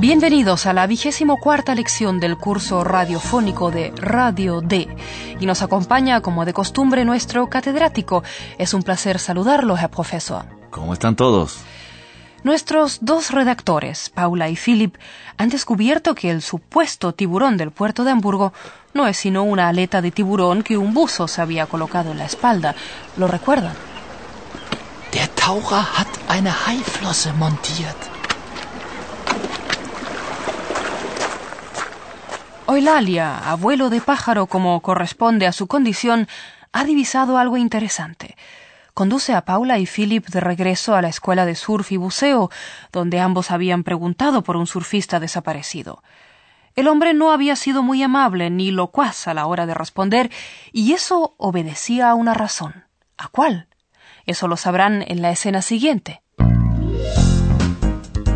Bienvenidos a la vigésimo cuarta lección del curso radiofónico de Radio D. Y nos acompaña, como de costumbre, nuestro catedrático. Es un placer saludarlo, Herr Profesor. ¿Cómo están todos? Nuestros dos redactores, Paula y Philip, han descubierto que el supuesto tiburón del puerto de Hamburgo no es sino una aleta de tiburón que un buzo se había colocado en la espalda. ¿Lo recuerdan? Der Taucher hat eine Haiflosse montiert. Eulalia, abuelo de pájaro como corresponde a su condición, ha divisado algo interesante. Conduce a Paula y Philip de regreso a la escuela de surf y buceo, donde ambos habían preguntado por un surfista desaparecido. El hombre no había sido muy amable ni locuaz a la hora de responder, y eso obedecía a una razón. ¿A cuál? Eso lo sabrán en la escena siguiente.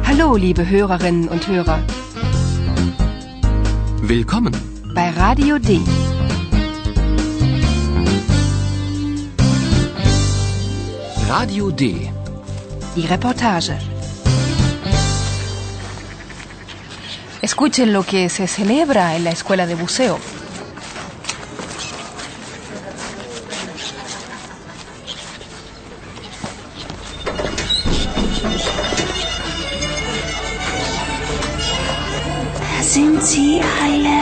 Hallo, liebe Hörerinnen und Hörer. Willkommen. Bei Radio D. Radio D. Die Reportage. Escuchen lo que se celebra en la escuela de buceo. Sie alle.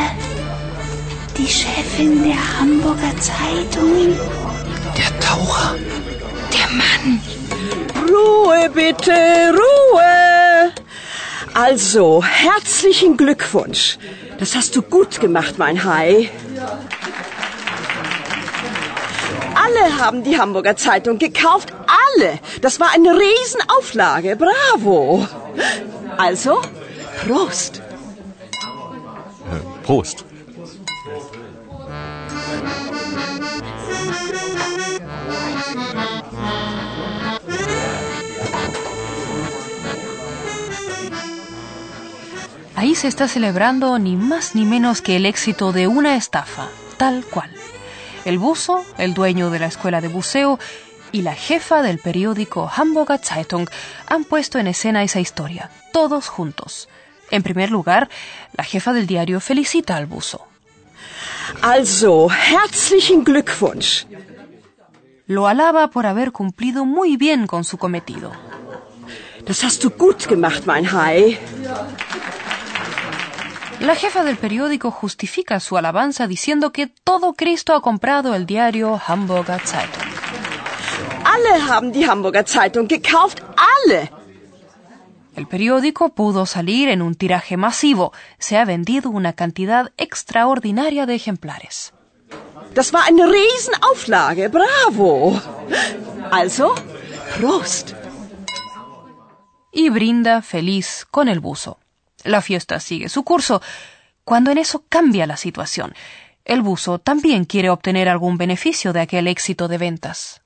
Die Chefin der Hamburger Zeitung. Der Taucher. Der Mann. Ruhe bitte, Ruhe. Also, herzlichen Glückwunsch. Das hast du gut gemacht, mein Hai. Alle haben die Hamburger Zeitung gekauft. Alle. Das war eine Riesenauflage. Bravo. Also, Prost. Prost. Ahí se está celebrando ni más ni menos que el éxito de una estafa, tal cual. El buzo, el dueño de la escuela de buceo y la jefa del periódico Hamburger Zeitung han puesto en escena esa historia, todos juntos. En primer lugar, la jefa del diario felicita al buzo. Also, herzlichen Glückwunsch. Lo alaba por haber cumplido muy bien con su cometido. Das hast du gut gemacht, mein Hai. La jefa del periódico justifica su alabanza diciendo que todo Cristo ha comprado el diario Hamburger Zeitung. Alle haben die Hamburger Zeitung gekauft. Alle. El periódico pudo salir en un tiraje masivo. Se ha vendido una cantidad extraordinaria de ejemplares. Das war eine Riesenauflage. Bravo. Also, Prost. Y brinda feliz con el buzo. La fiesta sigue su curso, cuando en eso cambia la situación. El buzo también quiere obtener algún beneficio de aquel éxito de ventas.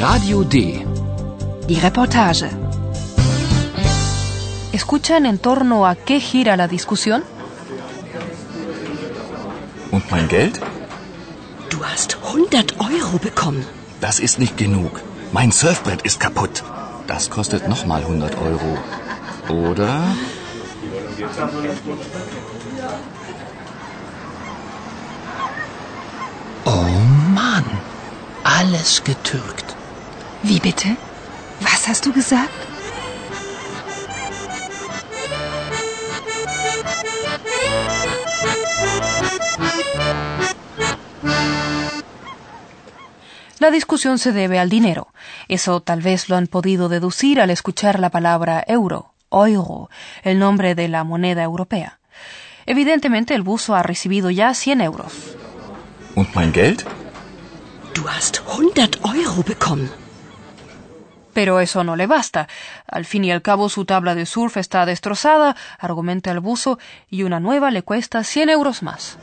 Radio D. Die Reportage. ¿Escuchan en torno a qué gira la discusión? Und mein Geld? Du hast 100 Euro bekommen. Das ist nicht genug. Mein Surfbrett ist kaputt. Das kostet nochmal 100 Euro. Oder? Oh Mann. Alles getürkt. Wie bitte? Was hast du gesagt? La discusión se debe al dinero. Eso tal vez lo han podido deducir al escuchar la palabra euro, euro, el nombre de la moneda europea. Evidentemente el buzo ha recibido ya 100 euros. Und mein Geld? Du hast 100 Euro bekommen. Pero eso no le basta. Al fin y al cabo su tabla de surf está destrozada, argumenta el buzo, y una nueva le cuesta 100 euros más.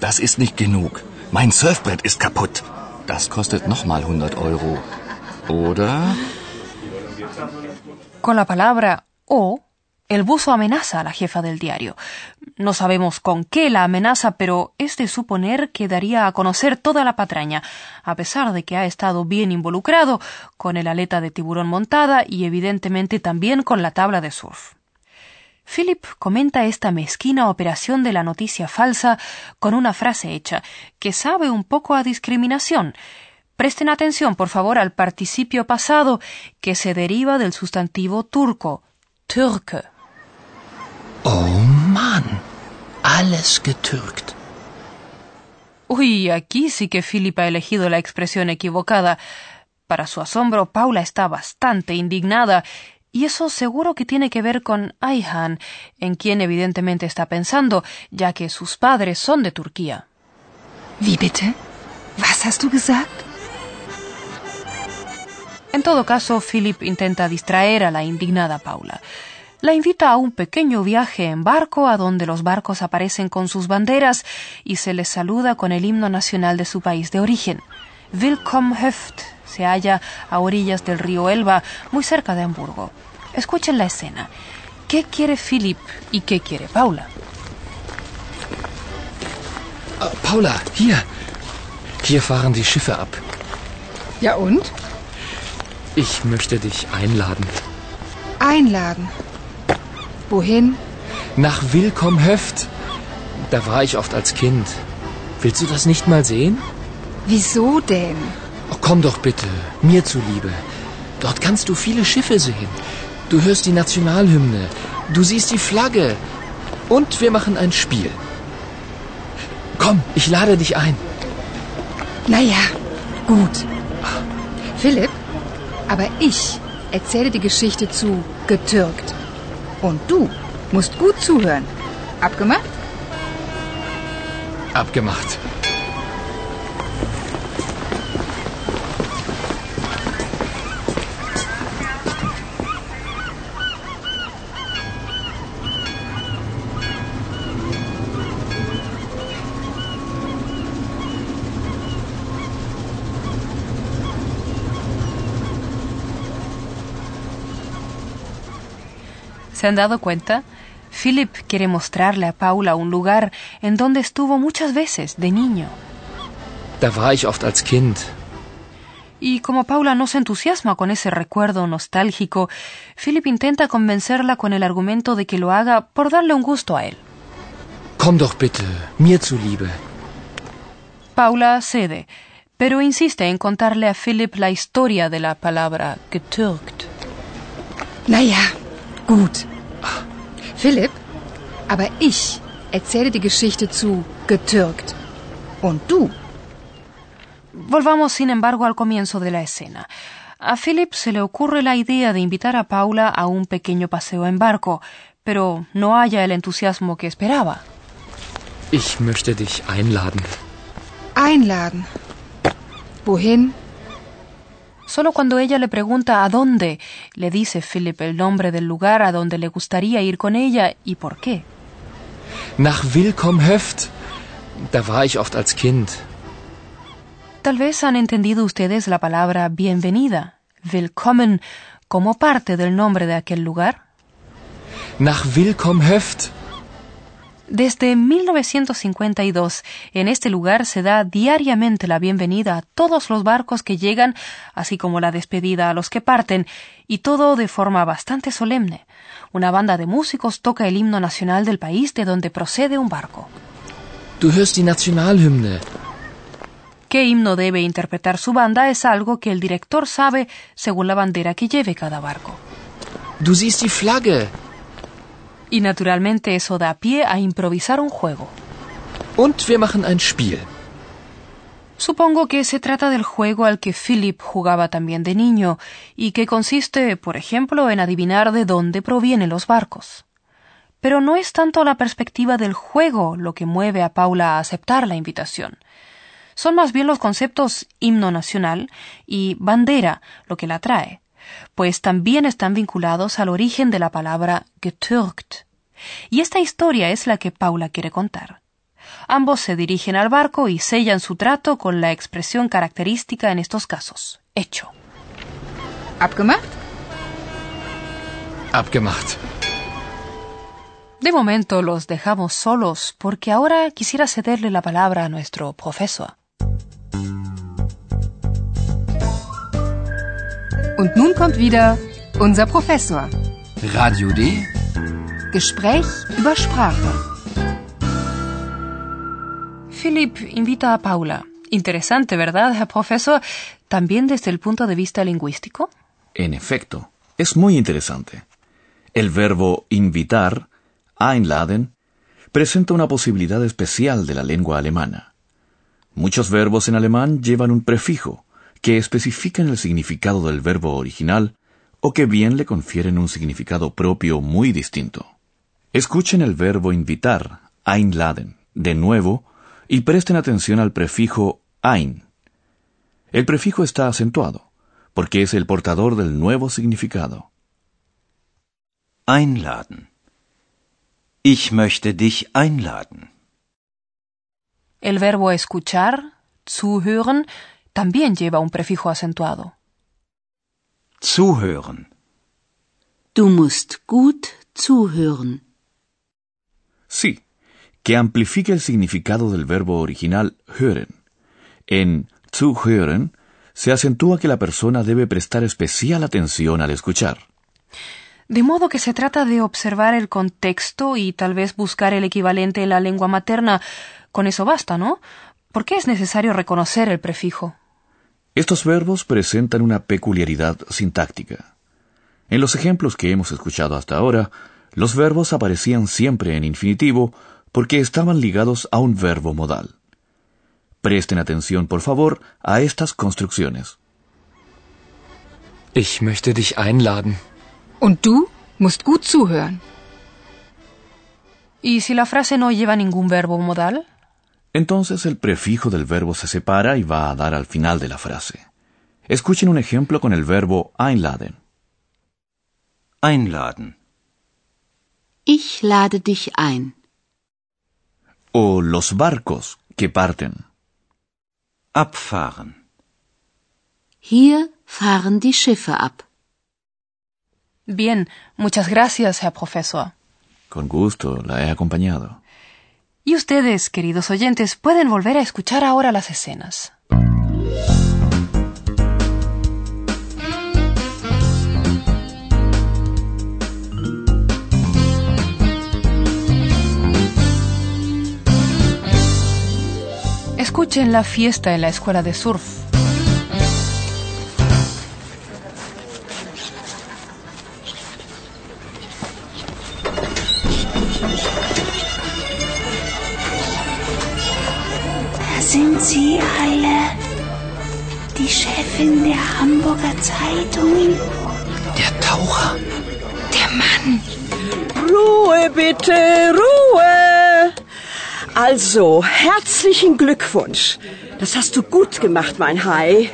Das ist nicht genug. Mein Surfbrett ist kaputt. Das kostet nochmal 100 Euro. Oder? Con la palabra o, el buzo amenaza a la jefa del diario. No sabemos con qué la amenaza, pero es de suponer que daría a conocer toda la patraña, a pesar de que ha estado bien involucrado con el aleta de tiburón montada y evidentemente también con la tabla de surf. Philip comenta esta mezquina operación de la noticia falsa con una frase hecha, que sabe un poco a discriminación. Presten atención, por favor, al participio pasado, que se deriva del sustantivo turco, Türke. Oh Mann, alles getürkt. Uy, aquí sí que Philip ha elegido la expresión equivocada. Para su asombro, Paula está bastante indignada, y eso seguro que tiene que ver con Ayhan, en quien evidentemente está pensando, ya que sus padres son de Turquía. Wie bitte? Was hast du gesagt? En todo caso, Philip intenta distraer a la indignada Paula. La invita a un pequeño viaje en barco a donde los barcos aparecen con sus banderas y se les saluda con el himno nacional de su país de origen. Willkommen Höft se halla a orillas del río Elba, muy cerca de Hamburgo. Escuchen la escena. ¿Qué quiere Philip y qué quiere Paula? Ah, Paula, hier. Hier fahren die Schiffe ab. Ja und? Ich möchte dich einladen. Einladen. Wohin? Nach Willkomm Höft. Da war ich oft als Kind. Willst du das nicht mal sehen? Wieso denn? Oh, komm doch bitte, mir zuliebe. Dort kannst du viele Schiffe sehen. Du hörst die Nationalhymne. Du siehst die Flagge. Und wir machen ein Spiel. Komm, ich lade dich ein. Naja, gut. Philipp, aber ich erzähle die Geschichte zu getürkt. Und du musst gut zuhören. Abgemacht? Abgemacht. ¿Se han dado cuenta? Philip quiere mostrarle a Paula un lugar en donde estuvo muchas veces de niño. Da war ich oft als Kind. Y como Paula no se entusiasma con ese recuerdo nostálgico, Philip intenta convencerla con el argumento de que lo haga por darle un gusto a él. Komm doch bitte, mir zuliebe. Paula cede, pero insiste en contarle a Philip la historia de la palabra getürkt. Naja, gut. Philipp, aber ich erzähle die Geschichte zu getürkt. Und du Volvamos, sin embargo, al comienzo de la escena. A Philip se le ocurre la idea de invitar a Paula a un pequeño paseo en barco, pero no haya el entusiasmo que esperaba. Ich möchte dich einladen. einladen. Wohin? Solo cuando ella le pregunta a dónde, le dice Philip el nombre del lugar a donde le gustaría ir con ella y por qué. Nach Willkomm Höft. Da war ich oft als Kind. Tal vez han entendido ustedes la palabra bienvenida, willkommen, como parte del nombre de aquel lugar. Nach Willkomm Höft. Desde 1952, en este lugar se da diariamente la bienvenida a todos los barcos que llegan, así como la despedida a los que parten, y todo de forma bastante solemne. Una banda de músicos toca el himno nacional del país de donde procede un barco. Du hörst die Nationalhymne. ¿Qué himno debe interpretar su banda? Es algo que el director sabe según la bandera que lleve cada barco. Du siehst die Flagge. Y naturalmente eso da pie a improvisar un juego. Und wir machen ein Spiel. Supongo que se trata del juego al que Philip jugaba también de niño y que consiste, por ejemplo, en adivinar de dónde provienen los barcos. Pero no es tanto la perspectiva del juego lo que mueve a Paula a aceptar la invitación. Son más bien los conceptos himno nacional y bandera lo que la atrae. Pues también están vinculados al origen de la palabra getürkt. Y esta historia es la que Paula quiere contar. Ambos se dirigen al barco y sellan su trato con la expresión característica en estos casos, hecho. Abgemacht? Abgemacht. De momento los dejamos solos porque ahora quisiera cederle la palabra a nuestro profesor. Und nun kommt wieder unser Professor. Radio D? Gespräch über Sprache. Philip invita a Paula. Interesante, ¿verdad, Herr Profesor? También desde el punto de vista lingüístico. En efecto, es muy interesante. El verbo invitar, einladen, presenta una posibilidad especial de la lengua alemana. Muchos verbos en alemán llevan un prefijo que especifican el significado del verbo original o que bien le confieren un significado propio muy distinto. Escuchen el verbo invitar, einladen, de nuevo y presten atención al prefijo ein. El prefijo está acentuado, porque es el portador del nuevo significado. Einladen. Ich möchte dich einladen. El verbo escuchar, zuhören, también lleva un prefijo acentuado. Zuhören. Du musst gut zuhören. Sí, que amplifica el significado del verbo original hören. En zuhören se acentúa que la persona debe prestar especial atención al escuchar. De modo que se trata de observar el contexto y tal vez buscar el equivalente en la lengua materna. Con eso basta, ¿no? ¿Por qué es necesario reconocer el prefijo? Estos verbos presentan una peculiaridad sintáctica. En los ejemplos que hemos escuchado hasta ahora, los verbos aparecían siempre en infinitivo porque estaban ligados a un verbo modal. Presten atención, por favor, a estas construcciones. Ich möchte dich einladen. Und du musst gut zuhören. ¿Y si la frase no lleva ningún verbo modal? Entonces el prefijo del verbo se separa y va a dar al final de la frase. Escuchen un ejemplo con el verbo einladen. Einladen. Ich lade dich ein. O los barcos que parten. Abfahren. Hier fahren die Schiffe ab. Bien, muchas gracias, Herr Profesor. Con gusto, la he acompañado. Y ustedes, queridos oyentes, pueden volver a escuchar ahora las escenas. Escuchen la fiesta en la escuela de surf. Sind sie alle. Die Chefin der Hamburger Zeitung. Der Taucher. Der Mann. Ruhe bitte, Ruhe. Also, herzlichen Glückwunsch. Das hast du gut gemacht, mein Hai.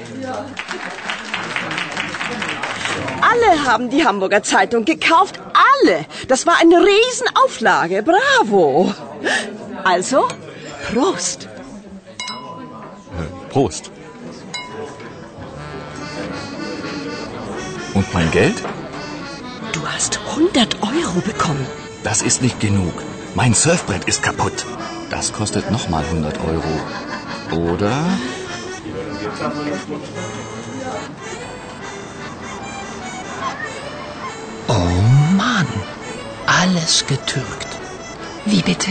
Alle haben die Hamburger Zeitung gekauft. Alle. Das war eine Riesenauflage. Bravo. Also, Prost. Prost. Und mein Geld? Du hast 100 Euro bekommen. Das ist nicht genug. Mein Surfbrett ist kaputt. Das kostet nochmal 100 Euro. Oder? Oh Mann. Alles getürkt. Wie bitte?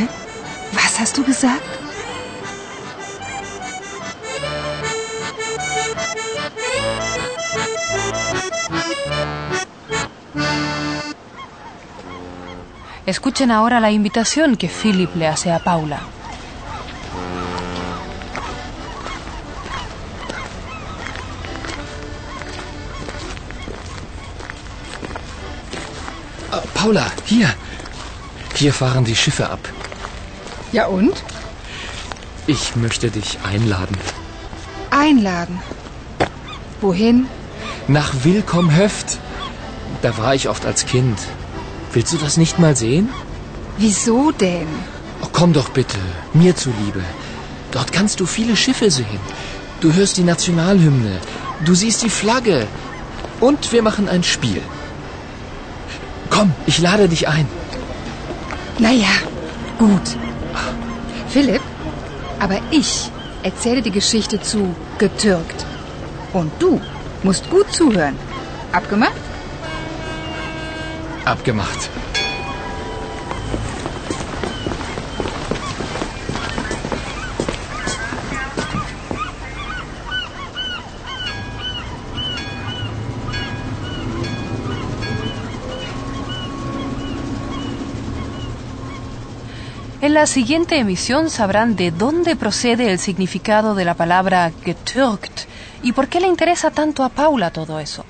Was hast du gesagt? Escuchen ahora la invitación que Philip le hace a Paula. Ah, Paula, hier. Hier fahren die Schiffe ab. Ja und? Ich möchte dich einladen. Einladen. Wohin? nach Willkommhöft. Da war ich oft als Kind. Willst du das nicht mal sehen? Wieso denn? Oh, komm doch bitte, mir zuliebe. Dort kannst du viele Schiffe sehen. Du hörst die Nationalhymne, du siehst die Flagge und wir machen ein Spiel. Komm, ich lade dich ein. Naja, gut. Philipp, aber ich erzähle die Geschichte zu getürkt. Und du musst gut zuhören. Abgemacht? Abgemacht. En la siguiente emisión sabrán de dónde procede el significado de la palabra getürkt y por qué le interesa tanto a Paula todo eso.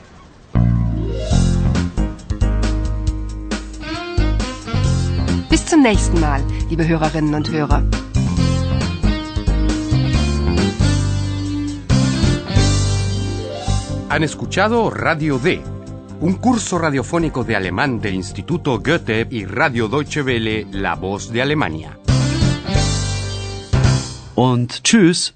Zum nächsten Mal, liebe Hörerinnen und Hörer. Han escuchado Radio D, un curso radiofónico de alemán del Instituto Goethe y Radio Deutsche Welle, La Voz de Alemania. Und tschüss.